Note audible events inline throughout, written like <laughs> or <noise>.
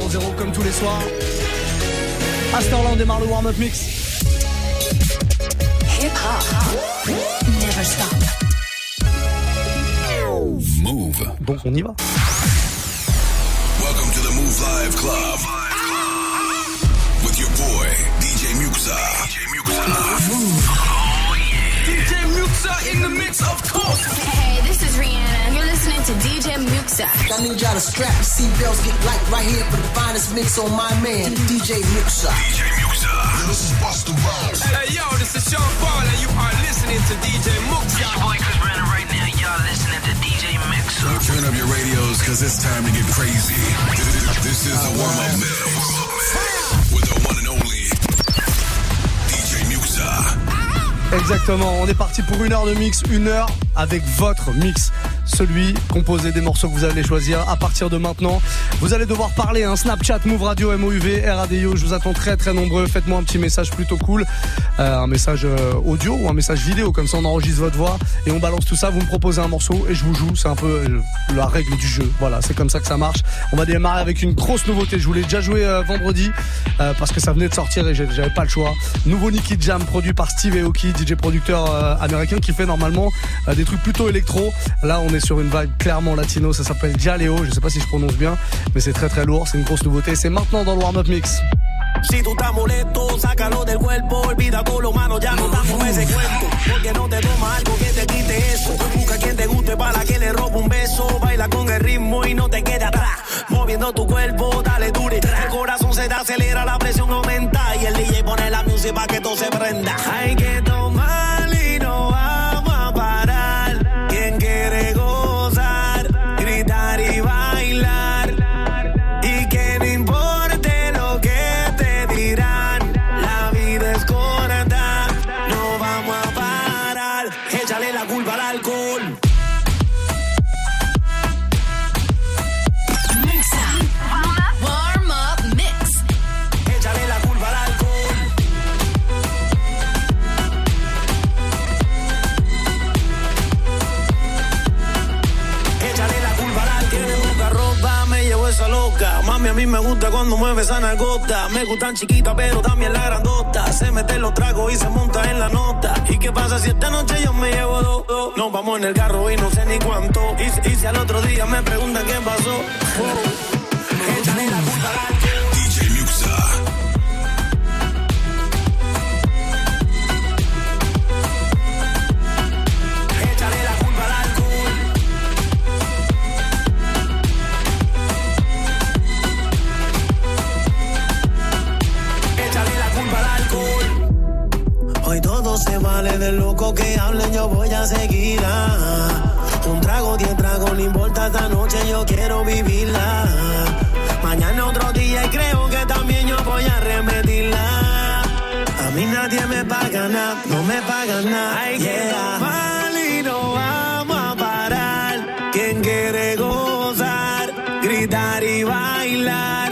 00 comme tous les soirs. À ce temps-là, on démarre le warm-up mix. Hip hop. Never stop. Move. Donc on y va. Welcome to the Move Live Club. With your boy, DJ Muxa. DJ Muxa. DJ Muxa in the mix, of course. Hey, this is Rihanna. You're listening to DJ Muxa. I need y'all to strap your seatbelts, get light right here for the finest mix on my man, DJ Muxa. DJ Muxa. This is Busta Rhymes. Hey, yo, this is Sean Paul, and you are listening to DJ Muxa. Your boy Chris Brandon right now. Y'all listening to DJ Mixer. Turn up your radios, cause it's time to get crazy. This is the warm-up mix. Exactement, on est parti pour une heure de mix, une heure avec votre mix. Celui composé des morceaux que vous allez choisir à partir de maintenant. Vous allez devoir parler un Snapchat, Move Radio, MOUV, RADIO. Je vous attends très très nombreux. Faites-moi un petit message plutôt cool. Euh, un message euh, audio ou un message vidéo. Comme ça on enregistre votre voix et on balance tout ça. Vous me proposez un morceau et je vous joue. C'est un peu euh, la règle du jeu. Voilà, c'est comme ça que ça marche. On va démarrer avec une grosse nouveauté. Je voulais déjà jouer euh, vendredi parce que ça venait de sortir et j'avais pas le choix. Nouveau Nicky Jam produit par Steve Aoki, DJ producteur américain qui fait normalement des trucs plutôt électro. Là, on est sur une vibe clairement latino. Ça s'appelle Jaleo. Je sais pas si je prononce bien, mais c'est très très lourd. C'est une grosse nouveauté. C'est maintenant dans le warm-up mix. Si tú estás molesto, sácalo del cuerpo, olvida todo lo malo, ya no estamos en ese cuento. Porque no te toma algo que te quite eso. Busca quien te guste para que le robe un beso. Baila con el ritmo y no te quede atrás. Moviendo tu cuerpo, dale dure. El corazón se te acelera, la presión aumenta. Y el DJ pone la música para que todo se prenda. Hay que tomar me gusta cuando mueve esa nalgota. Me gustan chiquitas, pero también la grandota. Se mete los tragos y se monta en la nota. ¿Y qué pasa si esta noche yo me llevo dos? dos? Nos vamos en el carro y no sé ni cuánto. Y, y si al otro día me preguntan qué pasó. Oh. Vale de loco que hablen, yo voy a seguir. ah. Un trago, diez tragos, no importa esta noche, yo quiero vivirla. Mañana otro día y creo que también yo voy a remedirla. A mí nadie me paga nada, no me pagan nada. Hay que tomar y no vamos a parar. Quien quiere gozar, gritar y bailar.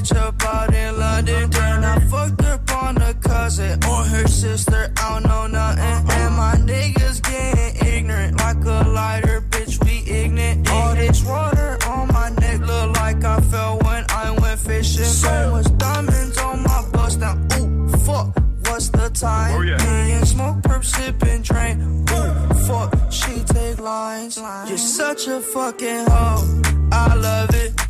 Bitch up out in London. Then I fucked up on a cousin or her sister. I don't know nothing. And my niggas getting ignorant like a lighter. Bitch, we ignorant. All this water on my neck look like I fell when I went fishing. So much diamonds on my bust now. Ooh, fuck. What's the time? Oh, yeah. Me and smoke, perp, sipping, drain. Ooh, fuck. She take lines. You're such a fucking hoe. I love it.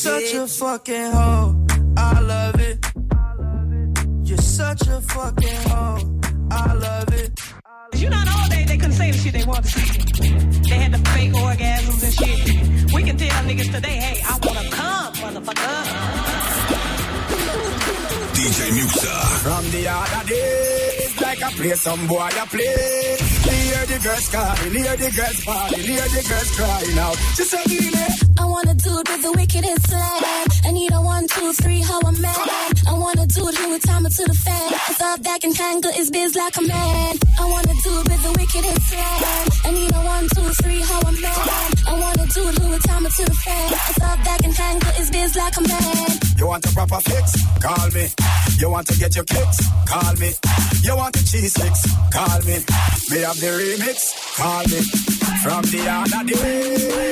You're such a fucking hoe. I love it. You're such a fucking hoe. I love it. You know, all day they couldn't say the shit they wanted to say. They had the fake orgasms and shit. We can tell niggas today, hey, I wanna come, motherfucker. DJ Muxa. From the other days, like I play some boy I play. Hear the girls calling, hear the girls bawling, hear the girls crying out. She said, I wanna do it with the wickedest slam. I need a one, two, three, how I'm mad. I wanna do it with time to the fan. Cause all that can tangle is biz like a man. I wanna do it with the wickedest slam. I need a one, two, three, how I'm mad. I wanna do it with time to the fan. Cause all that can tangle is biz like a man. You want a proper fix? Call me. You want to get your kicks? Call me. You want the cheese sticks? Call me. Me have the remix? Call me. From the other day.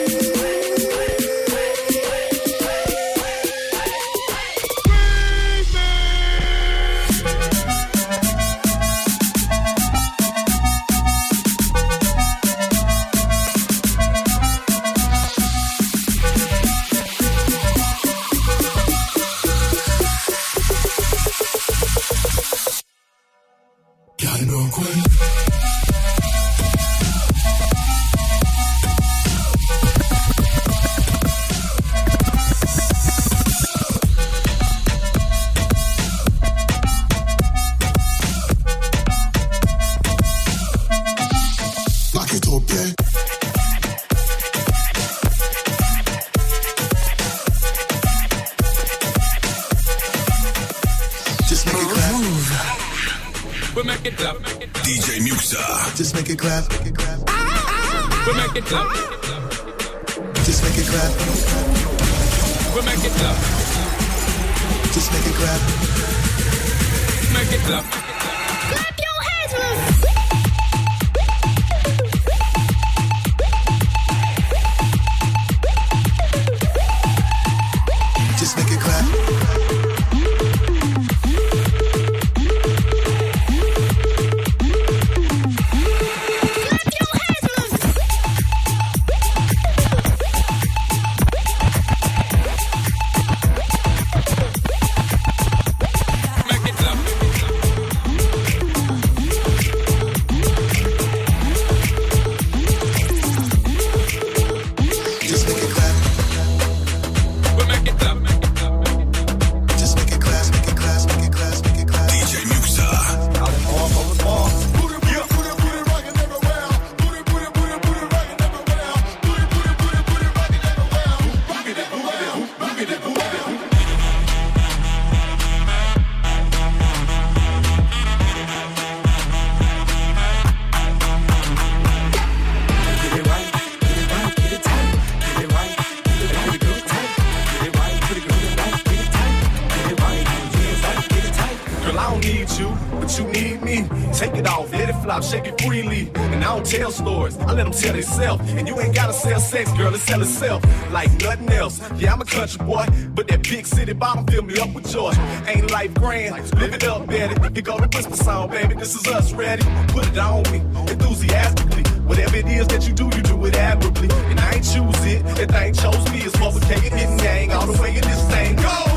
Themselves. And you ain't gotta sell sex, girl, it sell itself like nothing else. Yeah, I'm a country boy, but that big city bottom fill me up with joy. Ain't life grand, live it up, Betty. You go to whisper song, baby, this is us ready. Put it on me, enthusiastically. Whatever it is that you do, you do it admirably. And I ain't choose it, that thing chose me. It's what we it, hidden gang, all the way in this thing. Go!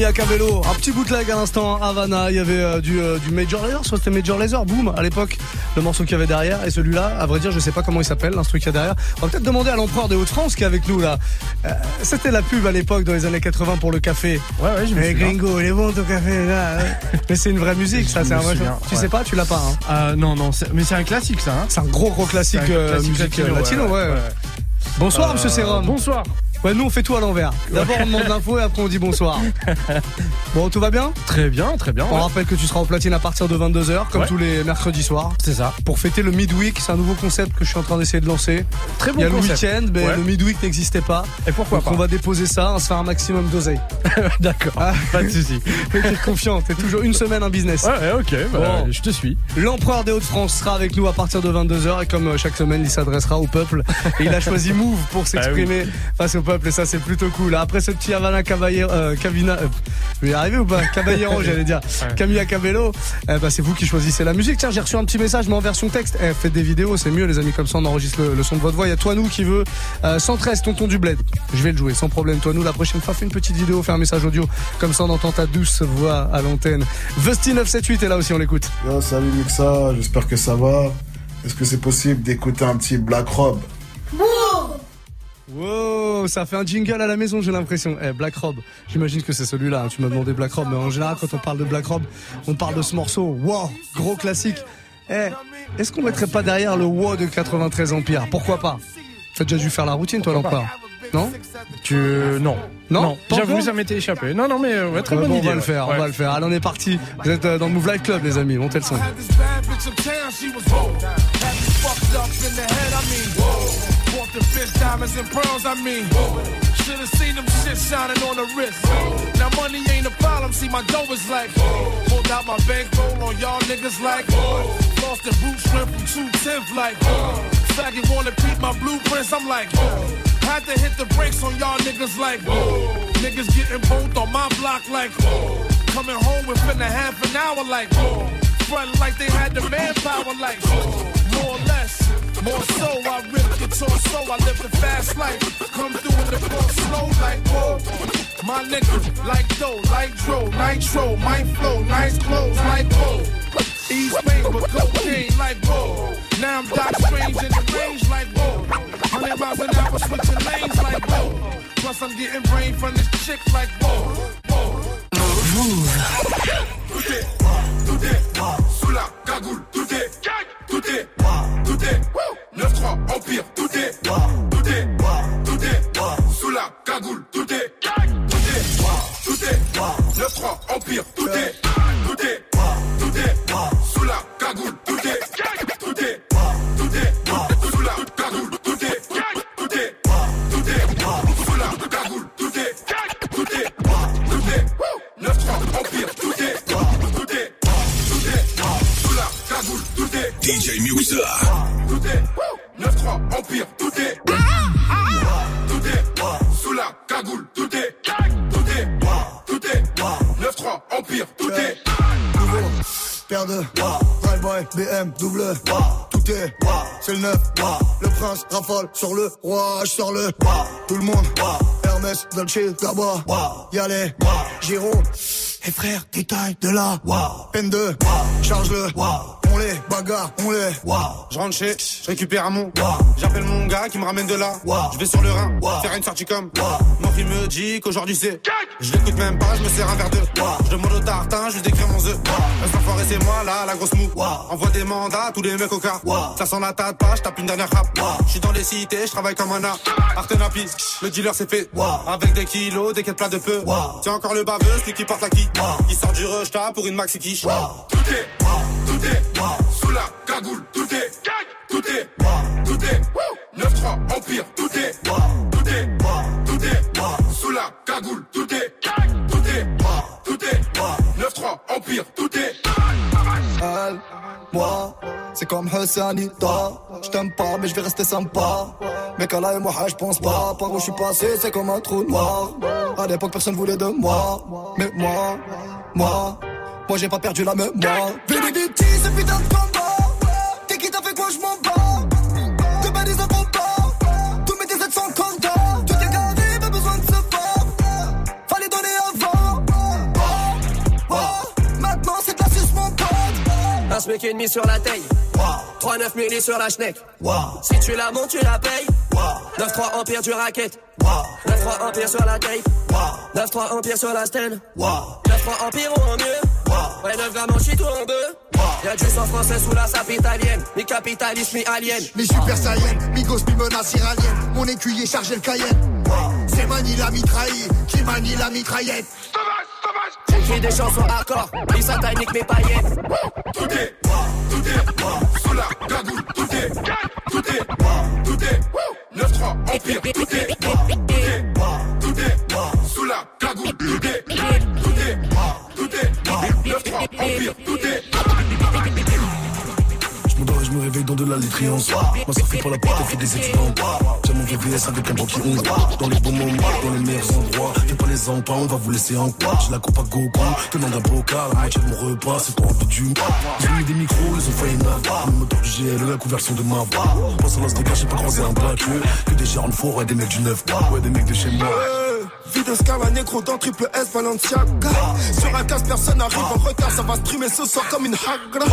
Camilla Cabello, un petit bootleg à l'instant, Havana, il y avait euh, du, euh, du Major Lazer, soit c'était Major Lazer, boom, à l'époque, le morceau qu'il y avait derrière, et celui-là, à vrai dire, je sais pas comment il s'appelle, l'instru qu'il y a derrière. On va peut-être demander à l'empereur des Hauts-de-France qui est avec nous là. Euh, c'était la pub à l'époque, dans les années 80 pour le café. Ouais, ouais, je me Eh, souviens. gringo, il est bon ton café là. hein. <laughs> Mais c'est une vraie musique, ça, c'est un vrai souviens. Tu ouais. sais pas, tu l'as pas, hein. Non, non, mais c'est un classique ça. Hein C'est un gros gros classique, musique latino, ouais. Bonsoir, monsieur Serum. Bonsoir. Ouais, nous on fait tout à l'envers. D'abord on demande l'info et après on dit bonsoir. <laughs> bon, tout va bien? Très bien, très bien. On ouais. rappelle que tu seras au platine à partir de 22h, comme Ouais. tous les mercredis soirs. C'est ça. Pour fêter le midweek, c'est un nouveau concept que je suis en train d'essayer de lancer. Très bon Il y a concept. le week-end, mais Ouais. le midweek n'existait pas. Et pourquoi Donc pas on va déposer ça, on se faire un maximum d'oseille. <laughs> D'accord. Ah. Pas de souci. <laughs> Mais t'es confiant, t'es toujours une semaine un business. Ouais, ok. bah, Bon. Je te suis. L'empereur des Hauts-de-France sera avec nous à partir de 22h et comme euh, chaque semaine, il s'adressera au peuple. Et il a choisi Move pour s'exprimer face au peuple et ça c'est plutôt cool. Après ce petit Havana Caballero, euh, Cavina, euh, je vais y arriver ou pas? Caballero, <laughs> j'allais dire. Ouais. Camilla Cabello, eh ben, c'est vous qui choisissez la musique. Tiens, j'ai reçu un petit message mais en version texte. Eh, faites des vidéos, c'est mieux les amis, comme ça on enregistre le, le son de votre voix. Il y a toi nous qui veut euh, 113 tonton du bled. Je vais le jouer sans problème. Toi nous la prochaine fois fais une petite vidéo, fais un message audio, comme ça on entend ta douce voix à l'antenne. Vesti 978 est là aussi, on l'écoute. Yo, salut Muxa, j'espère que ça va. Est-ce que c'est possible d'écouter un petit Black Rob? Wow, ça fait un jingle à la maison, j'ai l'impression. Eh, Black Rob, j'imagine que c'est celui-là. hein. Tu m'as demandé Black Rob, mais en général, quand on parle de Black Rob, on parle de ce morceau. Wow, gros classique. Eh, est-ce qu'on mettrait pas derrière le wow de 93 Empire? Pourquoi pas? T'as déjà dû faire la routine, toi, l'empereur Non? Tu non. Non, pas J'avoue, ça m'était échappé. Non, non, mais euh, ouais, très bonne bon, idée. On va le ouais. faire, on va le faire. Allez, on est parti. Vous êtes euh, dans le Move Life Club, les amis. Montez le son. The bitch diamonds and pearls, I mean. Should've seen them shit shining on the wrist. Now money ain't a problem, see my dough is like. Pulled out my bankroll on y'all niggas like. Lost the boot shrimp from 210th like. Faggot wanna peep my blueprints, I'm like. Had to hit the brakes on y'all niggas like. Niggas getting both on my block like. Coming home within a half an hour like. Front like they had the manpower like. More or less. More so, I rip torso, I live a fast life. Come through in the car slow like whoa. niggas like dough, like dro, nitro, my flow, nice clothes, like whoa. East Main, but cocaine like whoa. Now I'm Doc Strange in the range like whoa. Hundred miles an hour switching lanes like whoa. Plus I'm getting brain from this chick like whoa. Tout est, tout est, sous la cagoule, tout est, tout est, tout est, 9-3, Empire, tout est, tout est, tout est, sous la cagoule, tout est, tout est, tout est, 9-3, Empire, tout est, tout est, tout est, sous la cagoule, tout est, tout est, tout est, sous la cagoule, tout est, tout est, tout est, sous la cagoule, tout est, tout est, tout est, 9-3, Empire, tout est, tout est, tout est, sous la cagoule, tout est, DJ Muxa. 2. Drive by BMW. Tout est, c'est le 9. Le prince rafale sur le roi, je sors le. Tout le monde, Hermès, Dolce, Gabba. Y'a les, Giro et frère, détail de là Peine de, charge-le On les bagarre, on les Je rentre chez, je récupère un mon. J'appelle mon gars qui me ramène de là. Je vais sur le Rhin, faire une sortie comme. Mon fils me dit qu'aujourd'hui c'est. Je l'écoute même pas, je me sers un verre d'eau. Je demande au tartin, je lui décris mon œuf. Un enfoiré c'est moi là, la grosse mou. Envoie des mandats à tous les mecs au car. Ça sent la pas, je tape une dernière rap. Je suis dans les cités, je travaille comme un art. Artenapi, le dealer c'est fait. Avec des kilos, des quêtes plats de peu. Tiens encore le baveux, celui qui porte la qui. Il sort du rush pour une maxi quiche. tout est, tout est, sous la cagoule, tout est, tout est, tout est, 9-3, Empire, tout est, tout est, tout est, sous la cagoule, tout est, tout est, tout est, 9-3, Empire, tout est, Elle, moi, c'est comme Hassanita. Je t'aime pas, mais je vais rester sympa. Mais là et moi, je pense pas. Par où je suis passé, c'est comme un trou noir. À l'époque, personne voulait de moi. Mais moi, moi, moi, j'ai pas perdu la mémoire. Vénéditi, ce putain de combat. Un SMIC et demi sur la taille. 3-9 milli sur la schneck. Si tu la montes, tu la payes. 9-3 empire du racket. 9-3 empire sur la tape. 9-3 empire sur la stand. 9-3 empire ou en mieux. Ouais, 9 grammes en shit ou en deux. Y'a du sang français sous la sape italienne. Mi capitaliste, mi alien. Mi super saiyan, mi gosse, mi menace iranienne. Mon écuyer chargé le cayenne. C'est Mani la mitraille, qui manie la mitraillette. J'écris des chansons hardcore. Mi satanique, mes païennes. tout est, tout est, sous la cagoule, tout est, tout est, tout est, 9-3, Empire, tout est, tout est, tout est, sous la cagoule, tout est, tout est, tout est, 9-3, Empire, tout est, me réveille dans de la litriance. Ma soeur fait pas la porte, elle fait des étudiants. J'ai mon VVS avec un banquier honte. Dans les bons moments, dans les meilleurs endroits. Fais pas les emplois, on va vous laisser en quoi? J'ai la coupe à Goku, tenant d'un bocal. La moitié de mon repas, c'est pour envie du Ils ont mis des micros, ils ont failli navoir. Le moteur du GLE, la conversion de ma voix. Pense à l'as des gars, j'ai pas croisé un black. Que des de four, ouais, des mecs du 9. Ouais, des mecs de chez moi. Vie de Scala Negro dans triple S Balenciaga Sur un casse personne arrive en retard Ça va streamer ce soir comme une hagra.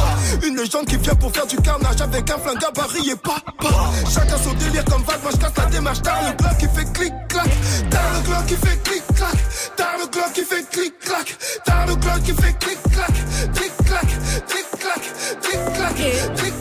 Une légende qui vient pour faire du carnage Avec un flingue gabarit et papa. Chacun son délire comme vague Moi je casse la démarche. T'as le glock qui fait clic clac T'as le glock qui fait clic clac T'as le glock qui fait clic clac T'as le glock qui fait clic clac Clic clac Clic clac Clic clac Clic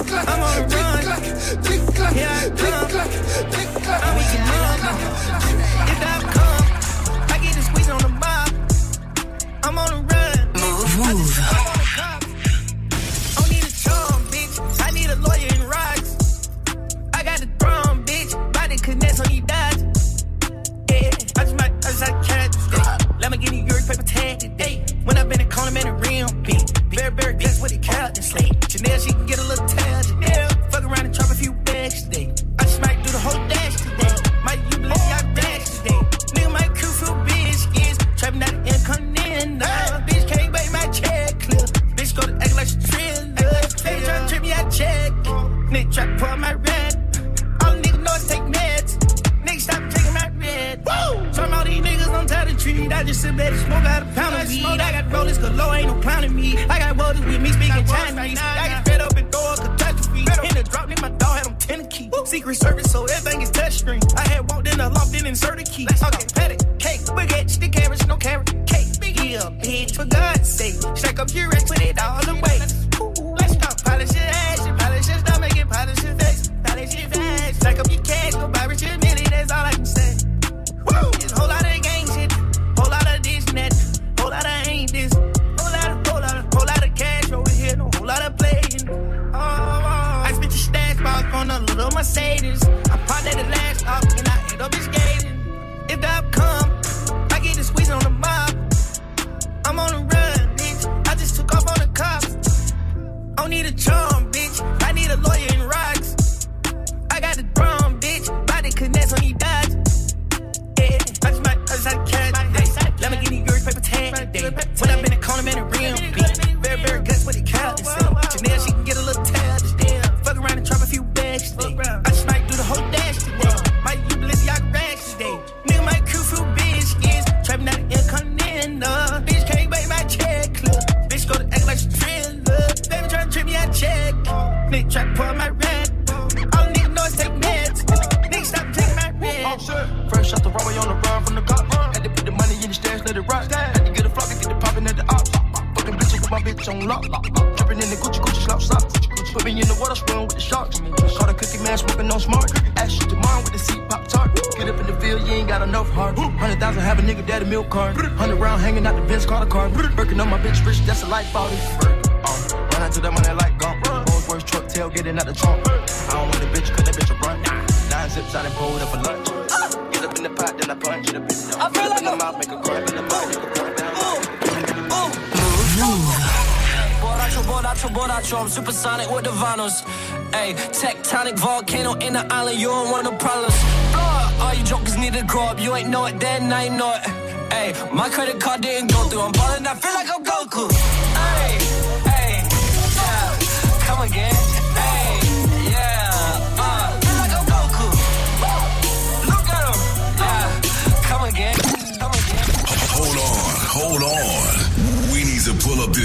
When I been in calling, man, the real beat. Bear, bear, guess what he called and sleep. Janelle, she can get a little tail. Janelle, fuck around and drop a few bags today. I just might do the whole dash today. Might you believe I dash today? Nigga, my crew feel biscuits. Trapping out the income in. Bitch can't make my check clip. Bitch go to act like she triller. Hey, try to trip me, I check. Nigga, try for pull my I just sit back and smoke out a pound of weed. I got rollers galore, ain't no clowning me. I got rollers with me speaking Chinese. I got fed up and throw a catastrophe. In the drop, then my dog had on ten key. Secret service, so everything is touchscreen. I had walked in the loft, then inserted key. Okay, patty, cake, baguette, stick carrots, no carrot, cake. Biggie a bitch, for God's sake. Shake up your ex, put it all away. Let's go, polish your ass, polish your stomach, and polish your face. Polish your face, shake up your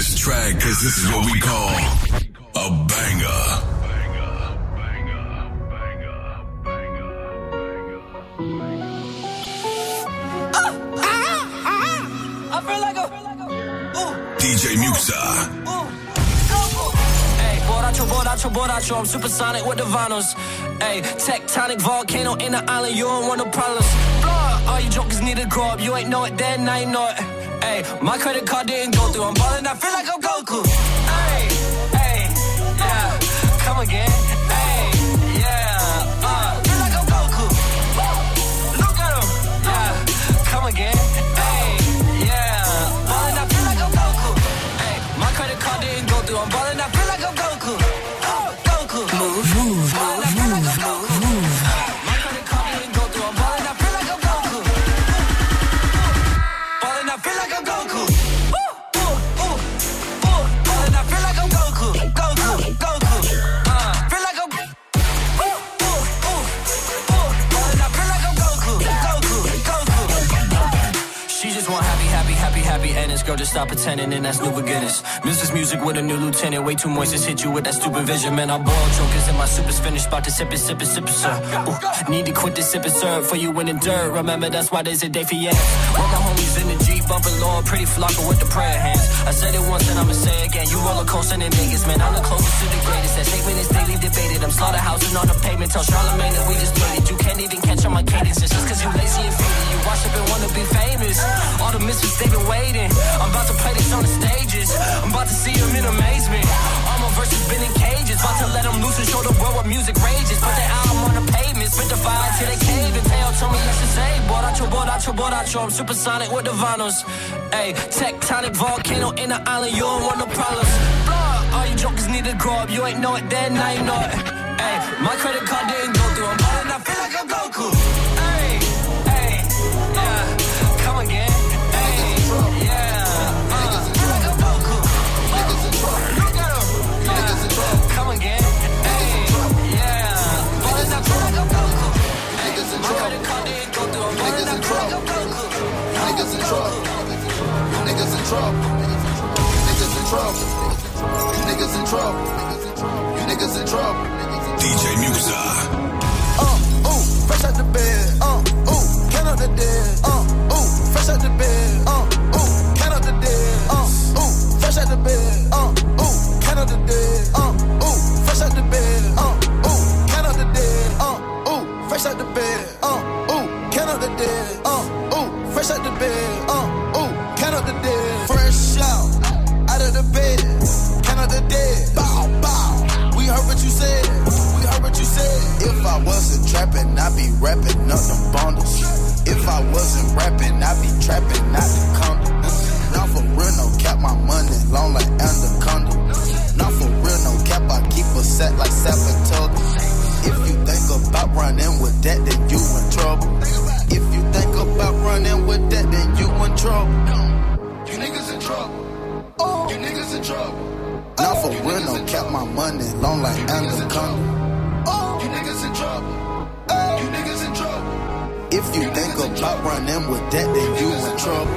this track because this is what we call a banger. DJ Musa. Hey, Boracho, Boracho, Boracho, I'm supersonic with the vinyls. Hey, tectonic volcano in the island, you don't want no problems. Blah, all you jokers need to grow up, you ain't know it then, I know it. Hey, my credit card didn't go through. I'm ballin', I feel like I'm Goku. to stop pretending and that's new beginnings. Music's music with a new lieutenant. Way too moist, just hit you with that stupid vision. Man, I ball chokers in my super finished. About to sip it, sip it, sip it, sir. Ooh, need to quit this sip it, sir. for you in the dirt. Remember, that's why there's a day for yes. the homies in the G, bumping low, pretty flocking with the prayer hands. I said it once and I'ma say again. You roller coaster and niggas, man. I'm the closest to the greatest. That statement is daily debated. I'm slaughterhousing on the pavement. Tell Charlemagne that we just made it. You can't to what I draw. I'm supersonic with the vinyls. Ayy, tectonic volcano in the island. You don't want no problems. Blah, all you jokers need to grow up. You ain't know it then, now you know it. Ayy, my credit card didn't go through. I'm ballin', I feel like I'm Goku. Trouble. You niggas in trouble. You niggas in trouble. You niggas in trouble. DJ Musa. Uh, ooh, fresh out the bed. Uh, ooh, count out the dead. Uh, ooh, fresh out the bed. Uh, ooh, count out the dead. Uh, ooh, fresh out the bed. Uh, ooh, count out the dead. Uh, ooh, fresh out the bed. Uh, ooh, count out the dead. Uh, ooh, fresh out the bed. Uh, ooh, count out the dead. Uh, ooh, fresh out the bed. Uh, trapping, I'd be rapping up them bundles. If I wasn't rapping, I'd be trapping out the condo. Not for real, no cap, my money long like anaconda. Not for real, no cap, I keep a set like Sapatoga. If you think about running with that, then you in trouble. If you think about running with that, then you in trouble. You niggas in trouble. Oh, you niggas in trouble. Not for real, no cap, my money long like anaconda. Oh, you niggas in trouble. If you think about running with that, then you in trouble.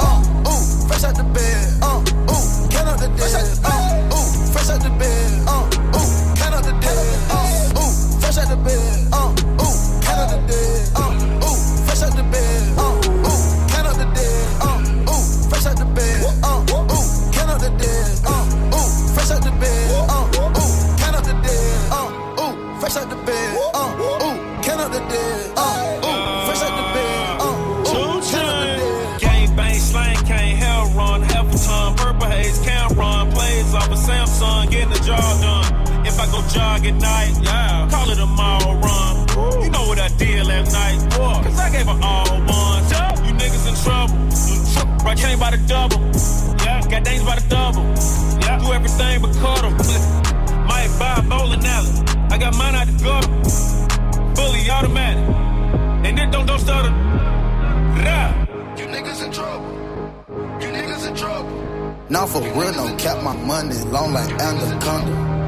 Uh, ooh, fresh out the bed. Uh, ooh, count out the dead. Uh, ooh, fresh out the bed. Uh, ooh, count out the dead. Uh, ooh, fresh out the bed. Uh, ooh, count out the dead. Uh, ooh, fresh out the bed. Uh, ooh, count out the dead. Uh, ooh, fresh out the bed. Uh, ooh, count out the dead. Uh, ooh, fresh out the bed. Uh, ooh, count out the dead. Uh, ooh, fresh out the bed. Uh, ooh, count out the dead. Jog at night, yeah, call it a mile run. You know what I did last night, boy, cause I gave her all ones. You niggas in trouble. Right chain by the double. Yeah, got things by the double. Yeah, do everything but cut 'em. Might buy a bowling alley. I got mine out the gutter. Fully automatic. And it don't, don't stutter. Rah. You niggas in trouble. You niggas in trouble. Not for real, no cap my money long like anaconda.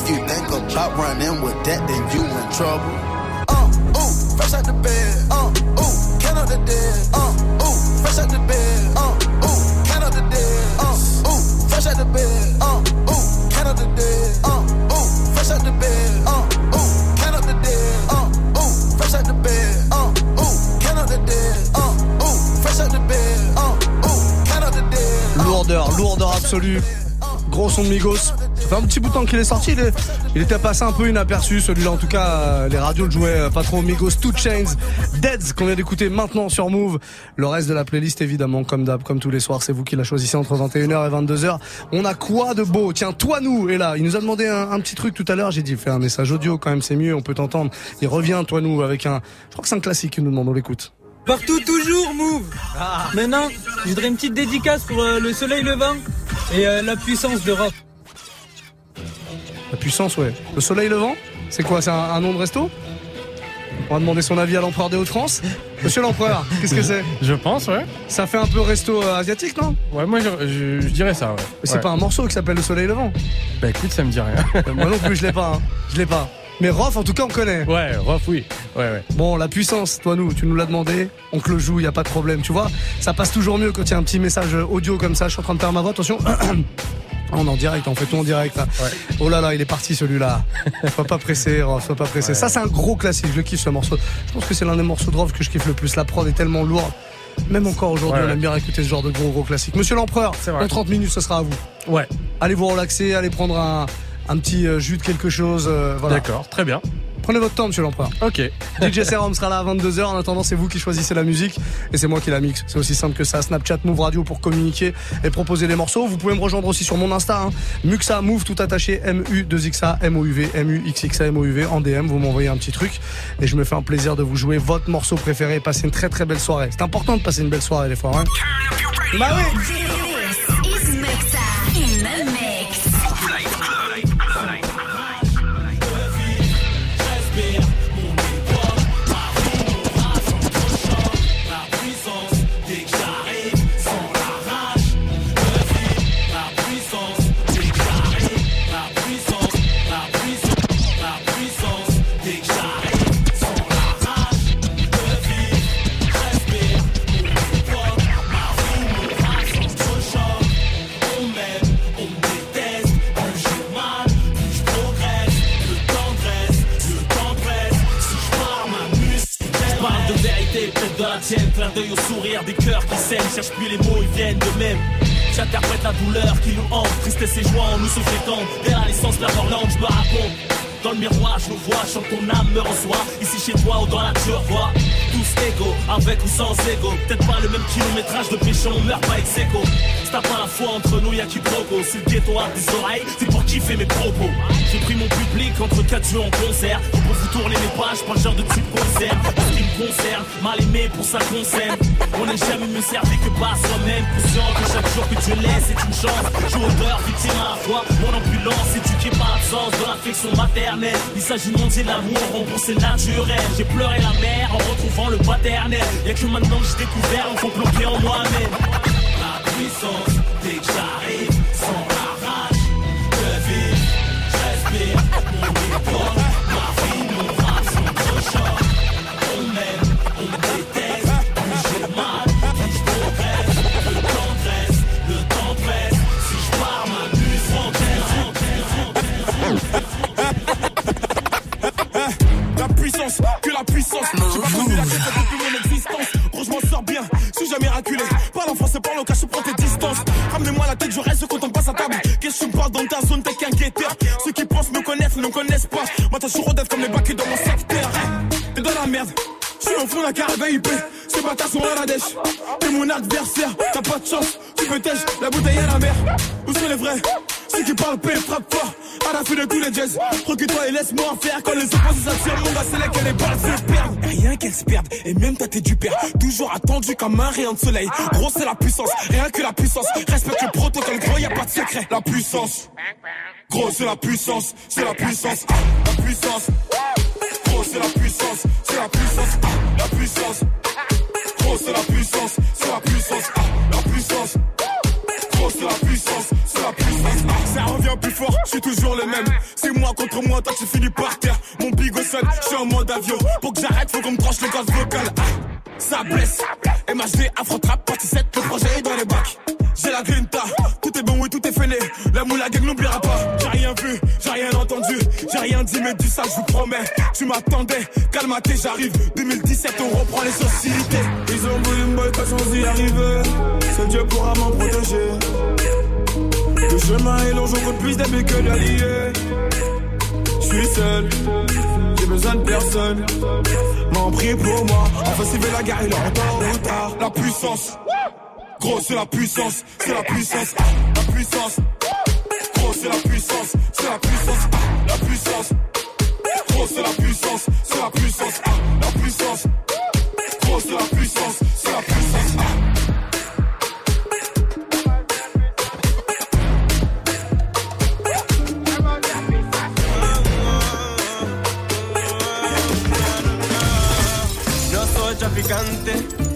If you think about running with that, then you in trouble. Uh, ooh, fresh out the bed. Uh, ooh, count out the dead. Uh, ooh, fresh out the bed. Uh, ooh, count out the dead. Uh, ooh, fresh out the bed. Uh, ooh, count out the dead. Uh, ooh, fresh out the bed. Uh, ooh, count out the dead. Uh, ooh, fresh out the bed. Uh, ooh, count out the dead. Uh, ooh, fresh out the bed. Uh, ooh, count out the dead. Lourdeur, lourdeur absolue. Gros son de Migos. Ça fait un petit bout de temps qu'il est sorti. Il, est- il était passé un peu inaperçu. Celui-là, en tout cas, euh, les radios le jouaient euh, pas trop. Migos, Two Chains, Deads, qu'on vient d'écouter maintenant sur Move. Le reste de la playlist, évidemment, comme d'hab, comme tous les soirs, c'est vous qui la choisissez entre 21h et 22h. On a quoi de beau? Tiens, toi, nous, est là. Il nous a demandé un, un petit truc tout à l'heure. J'ai dit, fais un message audio quand même, c'est mieux, on peut t'entendre. Il revient, toi, nous, avec un. Je crois que c'est un classique qu'il nous demande, on l'écoute. Partout, toujours, move Maintenant, je voudrais une petite dédicace pour euh, le soleil levant et euh, la puissance de rock. La puissance, ouais. Le soleil levant C'est quoi C'est un, un nom de resto? On va demander son avis à l'empereur des Hauts-de-France. <laughs> Monsieur l'empereur, qu'est-ce que c'est? Je pense, ouais. Ça fait un peu resto euh, asiatique, non? Ouais, moi je, je- je dirais ça, ouais. Mais c'est Ouais. pas un morceau qui s'appelle Le Soleil Levant. Bah écoute, ça me dit rien. Euh, Moi non plus, je l'ai pas. hein. Je l'ai pas. Mais Rof, en tout cas, on connaît. Ouais, Rof, oui. Ouais, ouais. Bon, la puissance, toi, nous, tu nous l'as demandé. On te le joue, y a pas de problème. Tu vois, ça passe toujours mieux quand il y a un petit message audio comme ça. Je suis en train de faire ma voix. Attention. <clears throat> On est en direct, on fait tout en direct. Là. Oh là là, il est parti celui-là. Sois pas pressé, sois pas pressé. Ça, c'est un gros classique. Je le kiffe ce morceau. Je pense que c'est l'un des morceaux de Rof que je kiffe le plus. La prod est tellement lourde. Même encore aujourd'hui, Ouais, on ouais. aime bien écouter ce genre de gros gros classique. Monsieur l'empereur, dans 30 minutes, ce sera à vous. Ouais. Allez vous relaxer, allez prendre un, un petit euh, jus de quelque chose. euh, voilà. D'accord, très bien. Prenez votre temps, monsieur l'empereur. Ok. <laughs> DJ Serum sera là à 22h. En attendant, c'est vous qui choisissez la musique et c'est moi qui la mixe. C'est aussi simple que ça. Snapchat, Move Radio pour communiquer et proposer des morceaux. Vous pouvez me rejoindre aussi sur mon Insta. Hein. Muxa, Move tout attaché. M-U-2-X-A, M-O-U-V, M-U-X-X-A, M-O-U-V en DM. Vous m'envoyez un petit truc et je me fais un plaisir de vous jouer votre morceau préféré et passer une très très belle soirée. C'est important de passer une belle soirée des fois. Hein. Bah oui. Péché, on meurt pas ex aequo. T'as pas la foi entre nous, y'a qui proco. Si le ghetto a des oreilles, c'est pour kiffer mes propos. J'ai pris mon public entre quatre jeux en concert. Pour vous tourner les pages, pas le genre de aimé pour ça concerne. On n'est jamais mieux servi que par soi-même. Conscient que chaque jour que Dieu laisse est une chance. Joueur, victime à la fois, mon ambulance, éduqué par l'absence de l'affection maternelle. Il s'agit de monter l'amour, rembourser naturel. J'ai pleuré la mère en retrouvant le paternel. Y'a que maintenant que j'ai découvert un complot en moi-même. La puissance, dès me connaissent pas. Moi, t'as toujours comme les bacs dans mon secteur. T'es dans la merde. Je suis au fond de la caravane IP, ces bâtards sont à la dèche. T'es mon adversaire, t'as pas de chance, tu peux la bouteille à la mer. Où sont les vrais? Ceux qui parlent paix, frappe fort, à la fin de tous les jazz. Recule-toi et laisse-moi en faire. Quand les opposés s'attirent, mon gars, c'est là que les balles se perdent. Rien qu'elles se perdent, et même ta tête du père. Toujours attendu comme un rayon de soleil. Gros, c'est la puissance, rien que la puissance. Respecte le protocole, gros, y a pas de secret. La puissance, gros, c'est la puissance, c'est la puissance, la puissance. Gros, c'est la puissance, c'est la puissance, la puissance. Gros, c'est la puissance, c'est la puissance, la puissance. Gros, c'est la puissance, c'est la puissance. Ça revient plus fort, je suis toujours le même. C'est moi contre moi, toi tu finis par terre. Mon bigot seul, je suis en mode avion. Pour que j'arrête, faut qu'on me tranche le gaz vocal. Ah, Ça blesse. MHD, Afro Trap, partie 7, le projet est dans les bacs. J'ai la grinta, tout est bon, oui, tout est fêlé. La moule à gang n'oubliera pas. J'ai rien vu, j'ai rien entendu, j'ai rien dit, mais du ça, je vous promets. Tu m'attendais, calme-toi, j'arrive. 2017, on reprend les sociétés. Ils ont voulu me pas chance d'y arriver. Seul Dieu pourra m'en protéger. Le chemin est long, je compte plus d'aimer que d'allier. Je suis seul, j'ai besoin de personne. M'en prie pour moi, enfin s'il veut la guerre, il est en tort ou tard. La puissance, gros c'est la puissance, c'est la puissance, la puissance. Gros c'est la puissance, c'est la puissance, la puissance. Gros c'est la puissance, c'est la puissance, la puissance. Gros c'est la puissance, c'est la puissance. No soy traficante,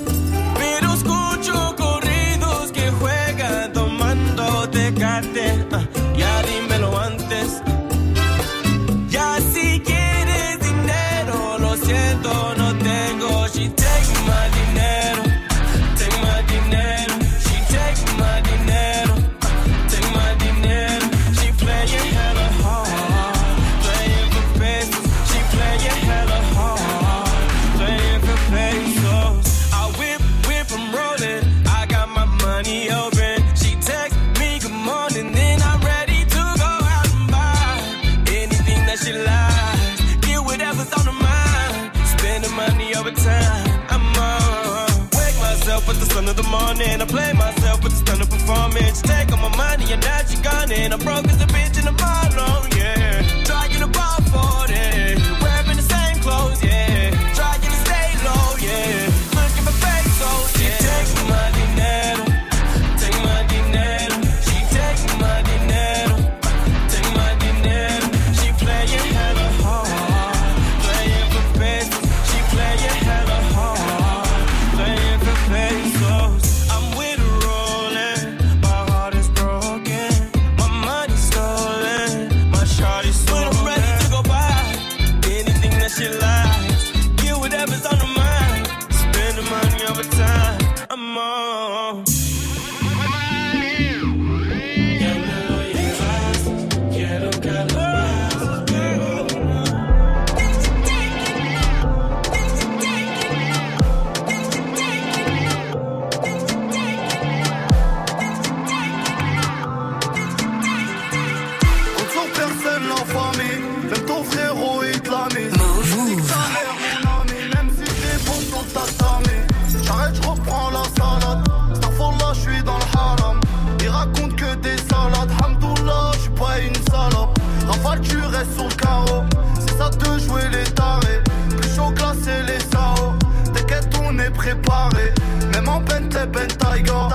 Ben Taiga.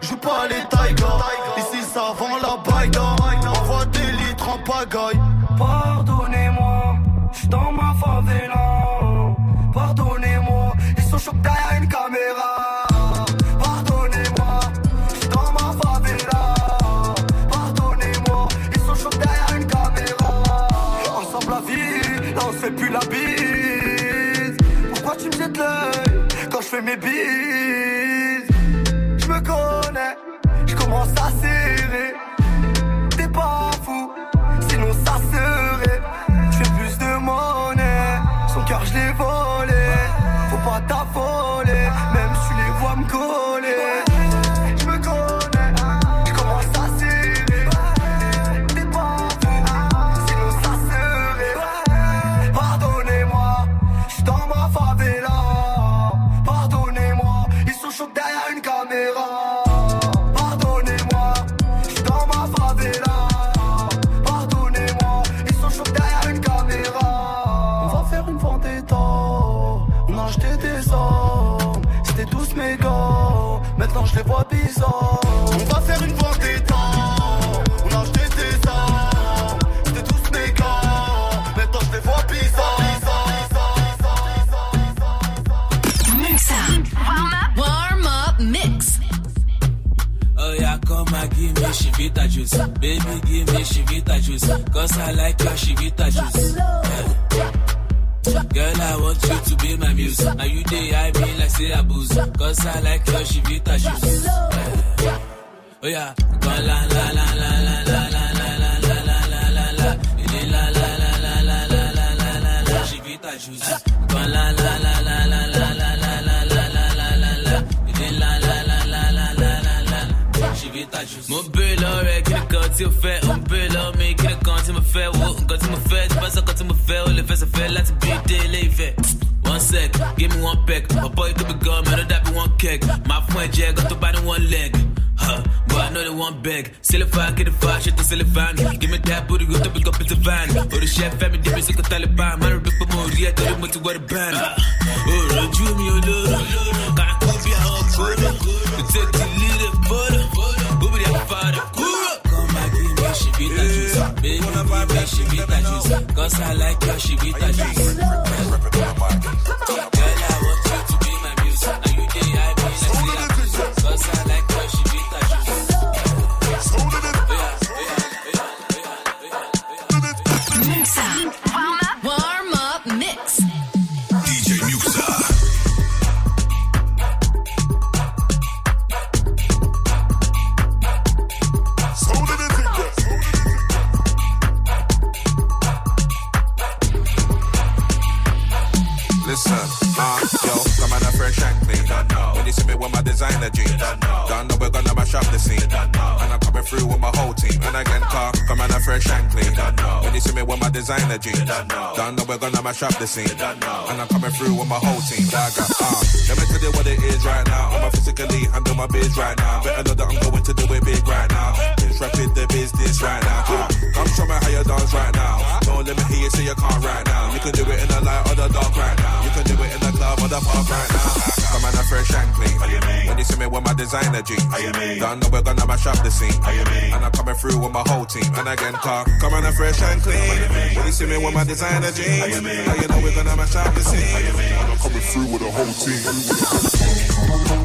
Joue pas les Taiga. Ici ça vend la baïda. Envoie des litres en pagaille. Give me shivita juice. Baby, give me shivita juice. Cause I like your shivita juice. Girl, I want you to be my muse. Now you day I be like say I booze. Cause I like your shivita juice. Oh yeah, go la la la la la la la la la la la la la la. Eh, La la la la la la juice. La la mo bèèrè ọ̀rẹ́ kẹ́kọ̀ọ́ tí o fẹ́ o ń bèèrè ọmọ ìkẹ́kọ̀ọ́ tí mo fẹ́ wo nǹkan tí mo fẹ́ tí bá sọ́kọ̀ tí mo fẹ́ o lè fẹsẹ̀ fẹ́ láti bí dé ilé. One sec, give me one peck. Ọ̀pọ̀ ikú mi gan, mi ló dàbí one kick. My friend ẹ̀jẹ̀ got tó buy ní one leg. Huh, but I know they want beg. Silly fire, get it fire, shit the silly fan. Give me that booty, you to pick up in the van. Or the chef, family, the music, Taliban. Man, rip up more, yeah, tell him what to wear the band. Oh, Rajumi, oh, Lord. Gotta copy how I'm good. Take the lead photo. juice. Baby, baby, that she beat that juice. Cause I like how she beat that juice. Girl, I want you to be my muse. Are you the I be like the Cause I like her. With my designer jeans, don't know we're gonna mash up the scene. And I'm coming through with my whole team. And again, car, come on a fresh and clean. When you see me with my designer jeans, don't know we're gonna mash up the scene. And I'm coming through with my whole team. Dagger, uh, let me tell you what it is right now. I'm a physically handle my biz right now. Better know that I'm going to do it big right now. It's rapid the business right now. Uh, come show me how you dance right now. Don't let me hear you say you can't right now. You can do it in the light or the dark right now. You can do it in the club or the park right now. Come on, a fresh and clean. When you see me with my designer jeans, don't know we're gonna mash up the scene. And I'm coming through with my whole team. And again, car, come on, a fresh and clean. When you see me with my designer jeans, now you know we're gonna mash up the scene. And I'm coming through with the whole team.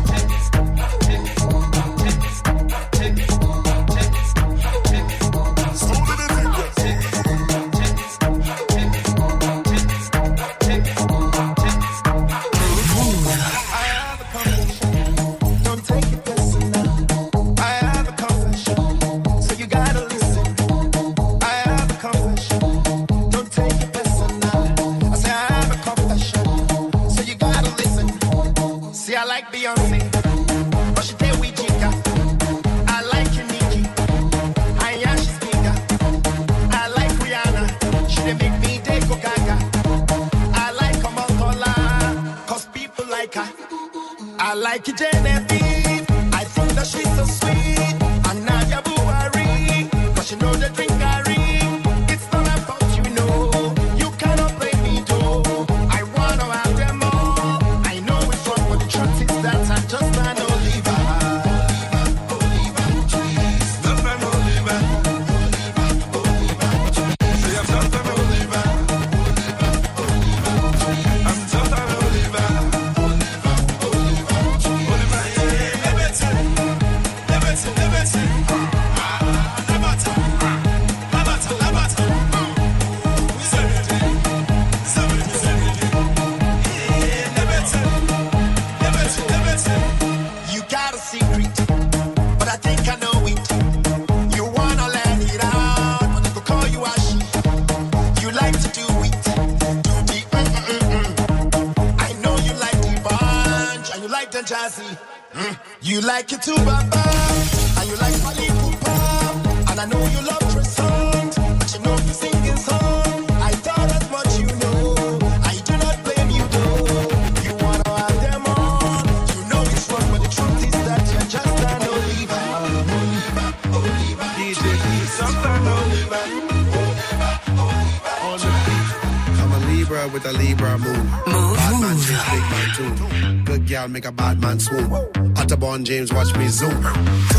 Make a bad man swoon. Otterborn James watch me zoom.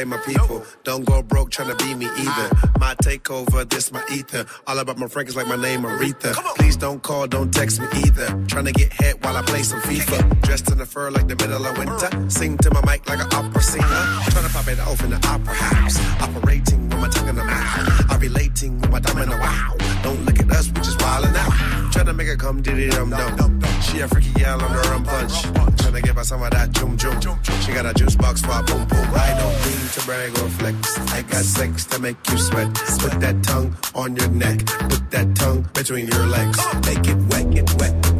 Play my people. Don't go broke trying to be me either. My takeover, this my ether. All about my Frank is like my name Aretha. Please don't call, don't text me either. Trying to get hit while I play some FIFA. Dressed in the fur like the middle of winter. Sing to my mic like an opera singer. Trying to pop it off in the opera house. Operating with my tongue in the mouth. I'm relating with my the wow. Don't look at us, we just wildin' out. Trying to make her come diddy dum dum. She a freaky gal on the rum punch. Trying to give her some of that jum jum. She got a juice box for a boom boom. I don't mean to brag or flex. I got sex to make you sweat. Put that tongue on your neck. Put that tongue between your legs. Make it wet, it wet,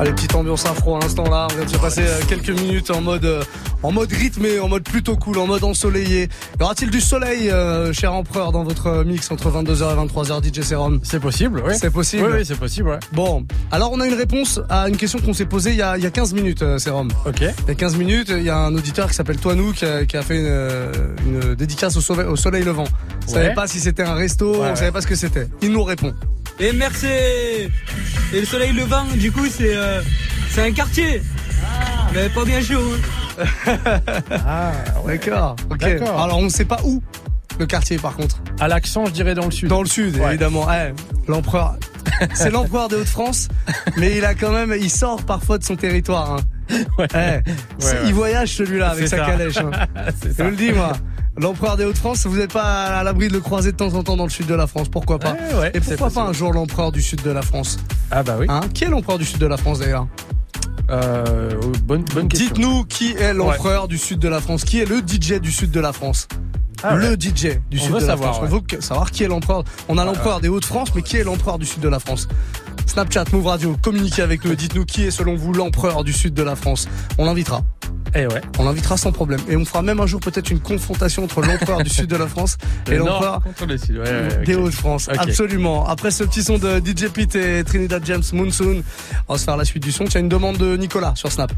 Allez, petite ambiance afro à l'instant là. On vient de se passer euh, quelques minutes en mode, euh, en mode rythmé, en mode plutôt cool, en mode ensoleillé. Y aura-t-il du soleil, euh, cher empereur, dans votre mix entre 22h et 23h, DJ Serum? C'est possible, oui. C'est possible. Oui, oui, c'est possible, ouais. Bon, alors on a une réponse à une question qu'on s'est posée il y, a, il y a 15 minutes, euh, Serum. Ok. Il y a 15 minutes, il y a un auditeur qui s'appelle Toinou qui a, qui a fait une, une dédicace au soleil, au soleil levant. On savait Ouais. pas si c'était un resto, Ouais, on savait pas ce que c'était. Il nous répond. Et merci Et le soleil levant, du coup, c'est euh, c'est un quartier. Mais pas bien chaud. hein. <laughs> Ah, D'accord. Ok. D'accord. Alors on ne sait pas où le quartier par contre. À l'accent, je dirais dans le sud. Dans le sud, Ouais. évidemment. Eh, l'empereur. <laughs> C'est l'empereur des Hauts-de-France, mais il a quand même, il sort parfois de son territoire. hein. <laughs> Eh, ouais. Il voyage celui-là avec sa ça. calèche. hein. C'est Je ça. le dis moi. L'empereur des Hauts-de-France, vous n'êtes pas à l'abri de le croiser de temps en temps dans le sud de la France, pourquoi pas Ouais, ouais, Et pourquoi pas un jour l'empereur du sud de la France Ah bah oui. Hein Qui est l'empereur du sud de la France d'ailleurs Euh, bonne, bonne question. Dites-nous qui est l'empereur du sud de la France Qui est le DJ du sud de la France Ah Le. DJ du On sud de la savoir, France. ouais. On veut savoir qui est l'empereur. On a l'empereur des Hauts-de-France, mais qui est l'empereur du sud de la France Snapchat, Move Radio, communiquez avec nous dites-nous qui est selon vous l'empereur du sud de la France. On l'invitera. Eh ouais. On l'invitera sans problème. Et on fera même un jour peut-être une confrontation entre l'empereur du sud de la France et Le l'empereur. Ouais, ouais, des. Hauts-de-France. Absolument. Après ce petit son de DJ Pete et Trinidad James Monsoon, on va se faire la suite du son. Tu as une demande de Nicolas sur Snap.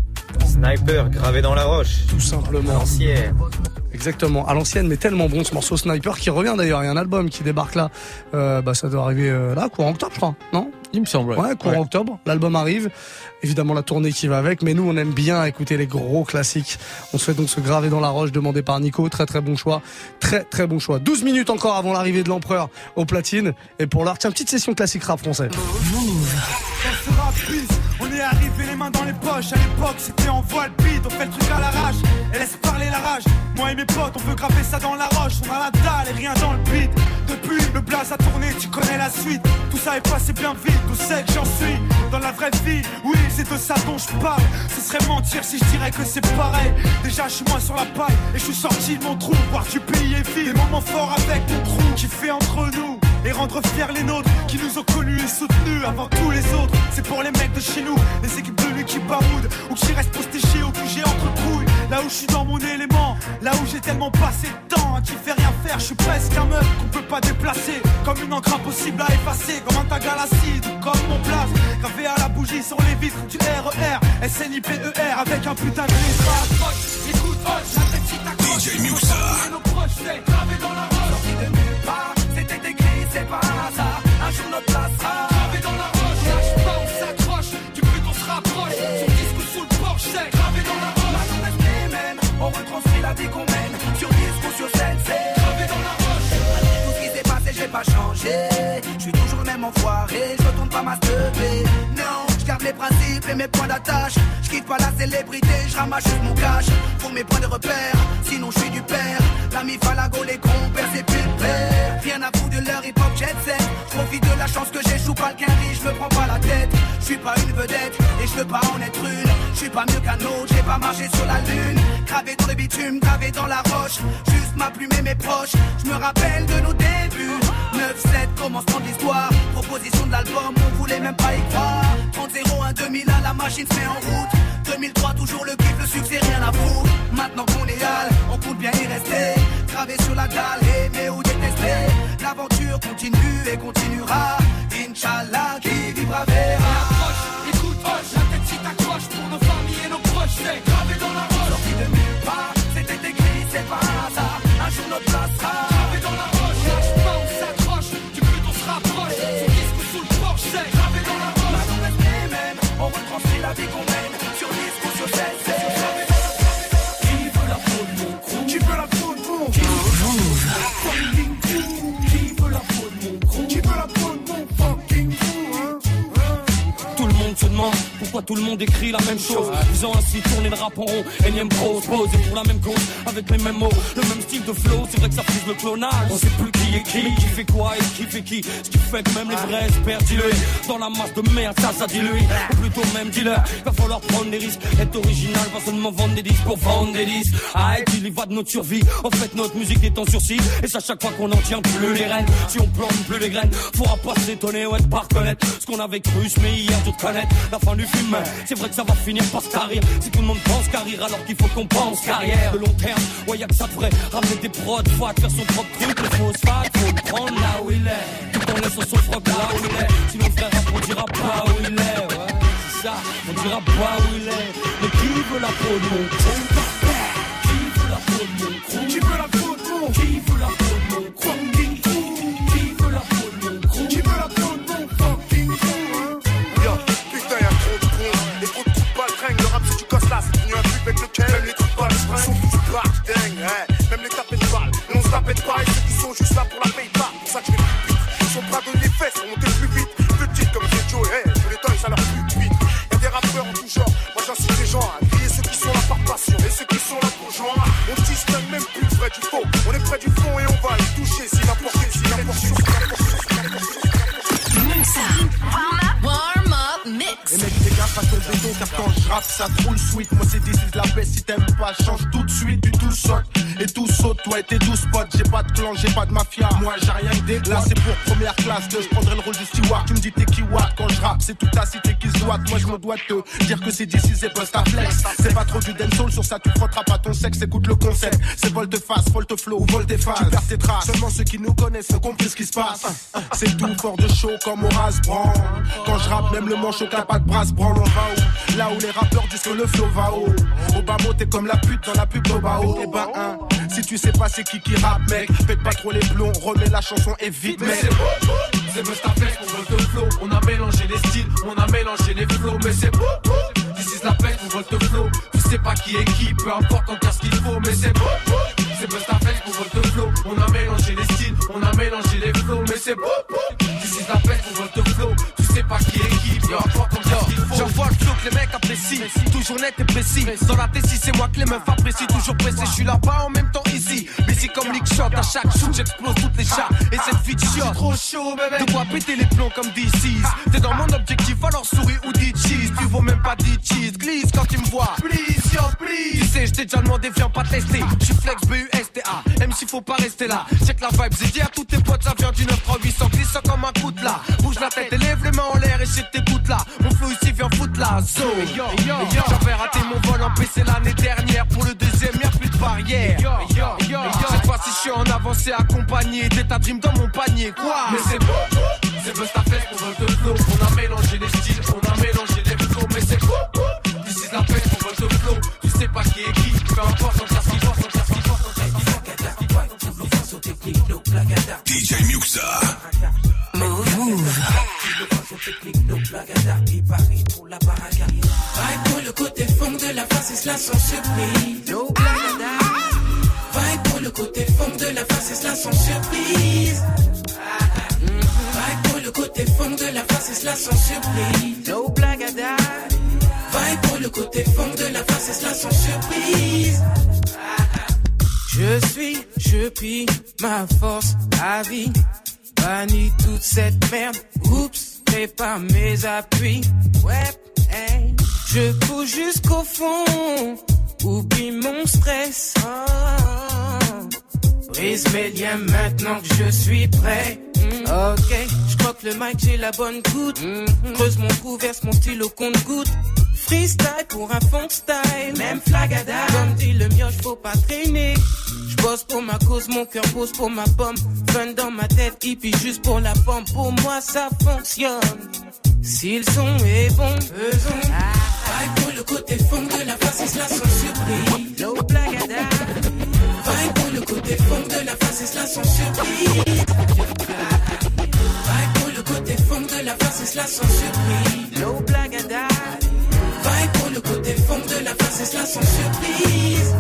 Sniper gravé dans la roche. Tout simplement. L'ancienne. Exactement, à l'ancienne, mais tellement bon ce morceau Sniper qui revient d'ailleurs. Il y a un album qui débarque là. Euh, bah, ça doit arriver euh, là, courant octobre, je crois. Non? Il me semble. Ouais, courant Ouais. octobre. L'album arrive. Évidemment, la tournée qui va avec. Mais nous, on aime bien écouter les gros classiques. On se fait donc se graver dans la roche, demandé par Nico. Très, très bon choix. Très, très bon choix. 12 minutes encore avant l'arrivée de l'empereur au platine. Et pour l'heure, tiens, petite session classique rap français. On se rapise, on est arrivé les mains dans les poches. À l'époque, c'était en voile bide, on fait le truc à l'arrache. Et Moi et mes potes, on veut graver ça dans la roche. On a la dalle et rien dans le beat. Depuis, le blaze a tourné, tu connais la suite. Tout ça est passé bien vite, d'où c'est que j'en suis. Dans la vraie vie, oui, c'est de ça dont je parle. Ce serait mentir si je dirais que c'est pareil. Déjà, je suis moins sur la paille et je suis sorti de mon trou. Voir du pays est vide. Des moments forts avec mon crew qui fait entre nous. Et rendre fiers les nôtres qui nous ont connus et soutenus avant tous les autres. C'est pour les mecs de chez nous, les équipes de lui qui baroudent ou qui restent postéchés au QG entre couilles. Là où je suis dans mon élément, là où j'ai tellement passé de temps à qui fait rien faire, je suis presque un meuf qu'on peut pas déplacer. Comme une encre impossible à effacer, comme un tag à l'acide comme mon place. Gravé à la bougie sur les vitres du RER, SNIPER avec un putain de lettrage. Écoute, hoche, la tête si t'accroche. DJ Muxa. nos proches, c'est gravé dans la roche. Sorti de nulle part, c'était écrit, c'est pas un hasard. Un jour notre place sera la qu'on mène. Sur disque sur scène, c'est gravé dans la roche. Malgré tout ce qui s'est passé, j'ai pas changé. Je suis toujours le même enfoiré, je retourne pas ma. Non, je garde les principes et mes points d'attache. Je quitte pas la célébrité, je ramasse juste mon cash. Pour mes points de repère, sinon je suis du père. L'ami Falago, les compères, c'est plus père. Rien à foutre de leur hip hop jet set. Profite de la chance que j'échoue pas le quinri, je me prends pas la tête. Je suis pas une vedette et je veux pas en être une. Je suis pas mieux qu'un autre, j'ai pas marché sur la lune. Gravé dans le bitume, gravé dans la roche. Juste ma plume et mes proches. Je me rappelle de nos débuts. 9-7, commencement de l'histoire. Proposition de l'album, on voulait même pas y croire. 30-01, 2001, la machine se met en route. 2003, toujours le kiff, le succès, rien à foutre. Maintenant qu'on est hal, on compte bien y rester. Gravé sur la dalle, aimer ou détester. L'aventure continue et continuera. Inch'Allah, qui vivra verra. Écoute, hoche, la tête si t'accroches pour nos familles et nos proches, c'est gravé dans la roche. Sorti de nulle part, c'était écrit, c'est pas un hasard. Un jour notre place sera gravé dans la roche. Lâche pas, on s'accroche, du but on se rapproche. Sur disque ou sous le porche, c'est gravé dans la roche. Maintenant on retranscrit la vie qu'on mène. Pourquoi tout le monde écrit la même chose. Faisant ainsi tourner le rap en rond, énième prose, posé pour la même cause, avec les mêmes mots, le même style de flow. C'est vrai que ça frise le clonage. On sait plus qui est qui, qui fait quoi et qui fait qui. Ce qui fait que même les vrais se perdent dilués. Dans la masse de merde, ça, ça dilue. Ou plutôt même dealer, va falloir prendre des risques. Être original, pas seulement vendre des disques pour vendre des disques. Arrête, il y va de notre survie. En fait, notre musique est en sursis. Et c'est à chaque fois qu'on n'en tient plus les rênes. Si on plante plus les graines, faudra pas s'étonner ou être pas reconnaître ce qu'on avait cru, mais hier tout connaître. La fin du film, c'est vrai que ça va finir par se tarir. Si tout le monde pense qu'à rire alors qu'il faut qu'on pense carrière. De long terme, ouais, y'a que ça devrait ramener des prods, faut faire son propre truc. Le phosphate, faut le prendre là où il est. Tout en laissant son froc là où il est. Sinon, frère, on dira pas où il est. Ouais, c'est ça, on dira pas où il est. Mais qui veut la peau de mon Qui veut la peau de mon Qui veut la peau de mon Qui veut la peau de mon on de pareil, ceux qui sont juste là pour la pas. Pour ça que plus vite. Ils sont à donner les fesses, pour monter plus vite. Petite comme c'est Joe, hey, les et ça leur pue vite. Y'a des rappeurs en tout genre, moi j'incite les gens à griller ceux qui sont là par passion et ceux qui sont là pour joindre. On distingue même plus vrai du faux. On est près du fond et on va quand je rappe, ça roule sweet. Moi, c'est d'ici de la baisse. Si t'aimes pas, change tout de suite. Du tout saute et tout saute. Toi et tes 12 potes, j'ai pas de clan, j'ai pas de mafia. Moi, j'ai rien que Là, c'est pour première classe. De, je prendrai le rôle du steward. Tu me dis t'es qui watt quand je rappe, c'est toute ta cité qui se. Moi, je me dois te dire que c'est d'ici, c'est à flex. C'est pas trop du dancehall, sur ça tu frotteras pas ton sexe. Écoute le concept. C'est volte-face, volte-flow ou volte-face. Tu perds tes traces. Seulement ceux qui nous connaissent ont compris ce qui se passe. C'est tout fort de chaud comme Horace Brand. Quand je rappe, même le manche au pas de brasse branle, on va Là où les rappeurs disent que le flow va haut. Obama, t'es comme la pute dans la pub d'Obao. Et ben, hein, si tu sais pas c'est qui qui rappe, mec, pète pas trop les plombs, remets la chanson et vite, mec. C'est Mustapha pour vote flow. On a mélangé les styles, on a mélangé les flows, mais c'est beau. This is la peste pour vote flow. Tu sais pas qui est qui, peu importe encore ce qu'il faut, mais c'est beau. C'est Mustapha pour vote flow. On a mélangé les styles, on a mélangé les flows, mais c'est beau. This is la peste pour vote flow. Tu sais pas qui est qui, encore ce qu'il faut. J'envoie le flow que les mecs apprécient, toujours net et précis. Dans la T6, c'est moi que les meufs apprécient, toujours pressé. Je suis là-bas en même temps ici. Busy comme Lick Shot, à chaque shoot, j'explose toutes les chats. Et cette vie de chiotte. trop chaud, bébé. De quoi péter les plombs comme D6. T'es dans mon objectif, alors souris ou dis cheese. Tu vaux même pas dis cheese. Glisse quand tu me vois. Please, yo, please. Tu sais, je t'ai déjà demandé, viens pas tester. J'suis flex B-U-S-T-A. Même s'il faut pas rester là. Check la vibe, j'ai dit à tous tes potes, ça vient du 93800. Glisse ça comme un coup de là. Bouge la tête et lève les mains en l'air et je t'écoute là. Mon flow ici vient foutre la zone. J'avais raté mon vol en PC l'année dernière. Pour le deuxième, y'a plus de barrière. Cette fois-ci, je suis en avancée accompagné d'état dream dans mon panier. Quoi? Mais c'est beau, c'est Bust ta fête, on veut de flow. On a mélangé les styles, on a mélangé les flows. Mais c'est beau, is la fête, on veut de flow. Tu sais pas qui est qui, peu importe, DJ Muxa. Vibe pour le côté fond de la face et cela sans surprise. Vibe pour le côté fond de la face et cela sans surprise. Vibe pour le côté fond de la face et cela sans surprise. No blagada. Vibe pour le côté fond de la face et cela sans surprise. Je suis, je pille ma force à vie. Bannis toute cette merde. Oups, prépare mes appuis. Ouais, hey. Je cours jusqu'au fond. Oublie mon stress. Oh. Brise mes liens maintenant que je suis prêt. Mm. Ok, je crois que le mic j'ai la bonne goutte. Creuse mon trou, verse mon stylo compte goutte. Freestyle pour un funk style, même flagada. Comme dit le mioche, faut pas traîner. Je bosse pour ma cause, mon cœur pose pour ma pomme. Fun dans ma tête, hippie juste pour la pomme. Pour moi ça fonctionne. Si le son est bon, faisons. Vibe pour le côté fond de la face cela sans surprise. No blagada. Vibe pour le côté fond de la face cela sans surprise. Vibe pour le côté fond de la face cela sans surprise. La cela sans surprise.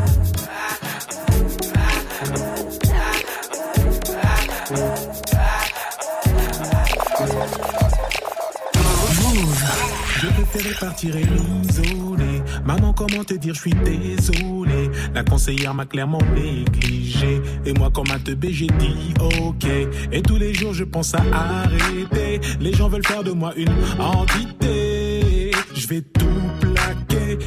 Je préférais partir et m'isoler. Maman, comment te dire, je suis désolé. La conseillère m'a clairement négligé. Et moi, comme un teubé, j'ai dit ok. Et tous les jours, je pense à arrêter. Les gens veulent faire de moi une entité. Je vais tout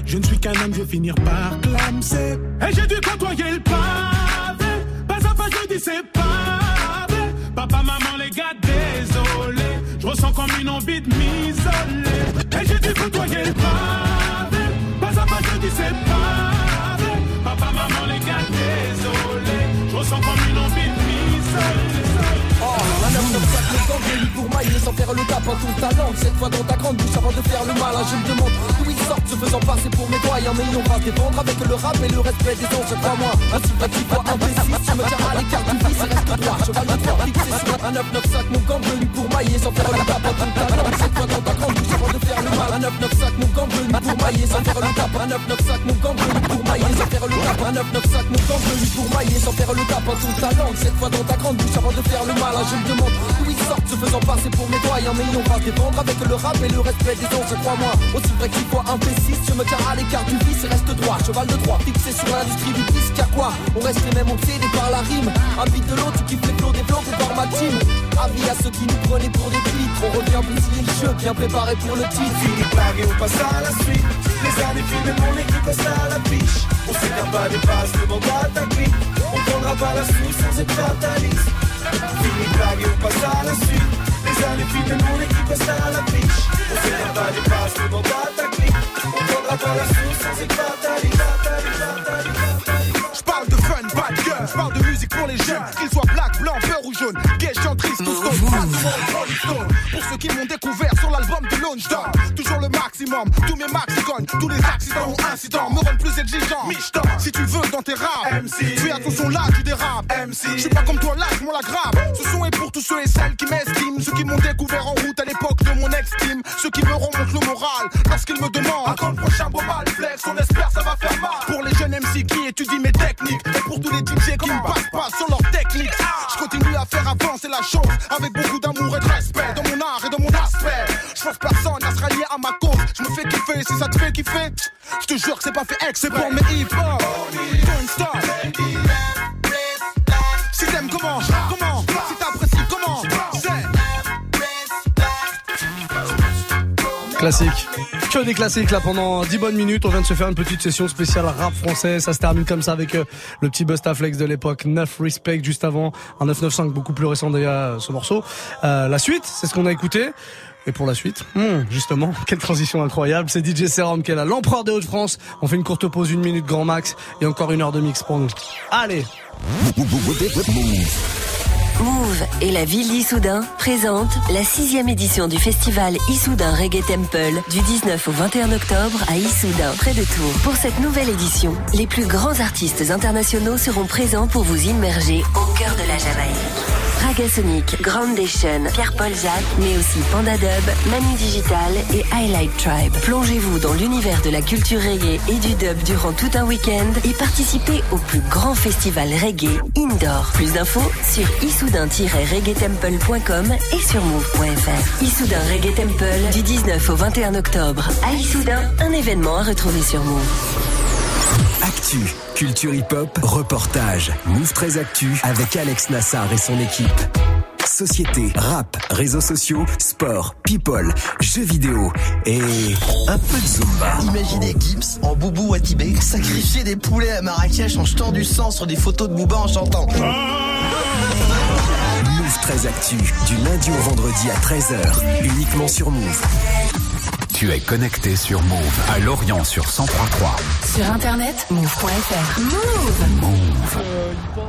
Je ne suis qu'un homme, je vais finir par clamser. Et j'ai dû côtoyer le pavé. Pas à pas, je dis c'est pas. Papa, maman, les gars, désolé. Je ressens comme une envie de m'isoler. Et j'ai dû côtoyer le pavé. Pas à pas, je dis c'est pas. Papa, maman, les gars, désolé. Je ressens comme une envie de m'isoler. Mailler sans faire le tap en tout talent. Cette fois dans ta grande bouche avant de faire le malin, je me demande d'où ils sortent, se faisant passer pour mes doyens. Mais n'ont pas se défendre avec le rap et le respect des autres. Crois-moi, va tu vois imbécile. Tu me tiens à l'écart du vice reste droit. Cheval de droit, fixé sur un 995, mon camp venu pour mailler sans faire le tap en tout talent. Cette fois dans ta grande bouche avant de faire le mal. Un 995, mon camp venu pour mailler sans faire le tap. Un 995, mon camp venu pour mailler sans faire le tap. Un 995, mon camp venu pour mailler sans faire le tap en tout talent. Cette fois dans ta grande bouche avant de faire le mal. Je me demande d'où ils sortent, se faisant passer pour mes. Mais ils n'ont pas se défendre avec le rap et le respect des autres. Crois-moi, aussi vrai qu'il soit un P6, je me tiens à l'écart du vice et reste droit. Cheval de droit, fixé sur l'industrie du disque. À quoi On reste les mêmes obsédés par la rime. Un beat de l'autre, tu kiffes les flots développés par ma team. Avis à ceux qui nous prenaient pour des pitres. On revient bousiller le jeu, bien préparé pour le titre. Blague et on passe à la suite. Les années filent, mon équipe passe à la biche. On s'écarte pas des passes devant ta clique. On prendra pas la sous sans être fataliste. Blague et on passe à la suite. Les filent, mon équipe passe à la biche. On s'écarte pas des passes devant ta clique. On prendra pas la sous sans être fataliste. Je je parle de musique pour les jeunes, qu'ils soient black, blanc, peur ou jaune, gay, chantrice, tous stone. Pour ceux qui m'ont découvert sur l'album de Lone Star, toujours le maximum, tous mes max cognent, tous les accidents ou incidents me rendent plus exigeant. Michton, si tu veux dans tes raps, MC, fais attention là, tu dérapes, MC, je suis pas comme toi là, je m'en la grave. Ce son est pour tous ceux et celles qui m'estiment, ceux qui m'ont découvert en route à l'époque de mon ex-team, ceux qui me remontent le moral lorsqu'ils me demandent. À quand le prochain bobal flex, on espère ça va faire mal. Pour les jeunes MC qui étudient mes techniques, et pour tous les DJ qui me passent pas sur leur technique, je continue à faire avancer la chose avec beaucoup d'amour et de respect dans mon art et dans mon aspect. Je force personne à se rallier à ma cause, je me fais kiffer si ça te fait kiffer. Je te jure que c'est pas fait ex, c'est pour mes hip-hop. Don't stop. Classique. Que des classiques là pendant 10 bonnes minutes. On vient de se faire une petite session spéciale rap français. Ça se termine comme ça avec euh, le petit Bustaflex de l'époque. 9 Respect juste avant. Un 995 beaucoup plus récent d'ailleurs ce morceau. Euh, la suite, c'est ce qu'on a écouté. Et pour la suite, hmm, justement, <laughs> quelle transition incroyable. C'est DJ Serum qui est là, l'empereur des Hauts-de-France. On fait une courte pause, une minute grand max et encore une heure de mix pour nous. Allez Move et la ville d'Issoudun présentent la sixième édition du festival Issoudun Reggae Temple du 19 au 21 octobre à Issoudun, près de Tours. Pour cette nouvelle édition, les plus grands artistes internationaux seront présents pour vous immerger au cœur de la Jamaïque. Raga Sonic, Groundation, Pierre-Paul Jacques, mais aussi Panda Dub, Manu Digital et Highlight Tribe. Plongez-vous dans l'univers de la culture reggae et du dub durant tout un week-end et participez au plus grand festival reggae indoor. Plus d'infos sur issoudun-reggaetemple.com et sur move.fr. Issoudun Reggae Temple du 19 au 21 octobre. À Issoudun, un événement à retrouver sur Move. Actu, culture hip-hop, reportage, Move 13 Actu avec Alex Nassar et son équipe. Société, rap, réseaux sociaux, sport, people, jeux vidéo et un peu de Zumba. Imaginez Gibbs en boubou Watibé sacrifier des poulets à Marrakech en jetant du sang sur des photos de Booba en chantant. Move 13 Actu, du lundi au vendredi à 13h, uniquement sur Move. Tu es connecté sur Move à Lorient sur 1033. Sur internet, move.fr. Move. Move.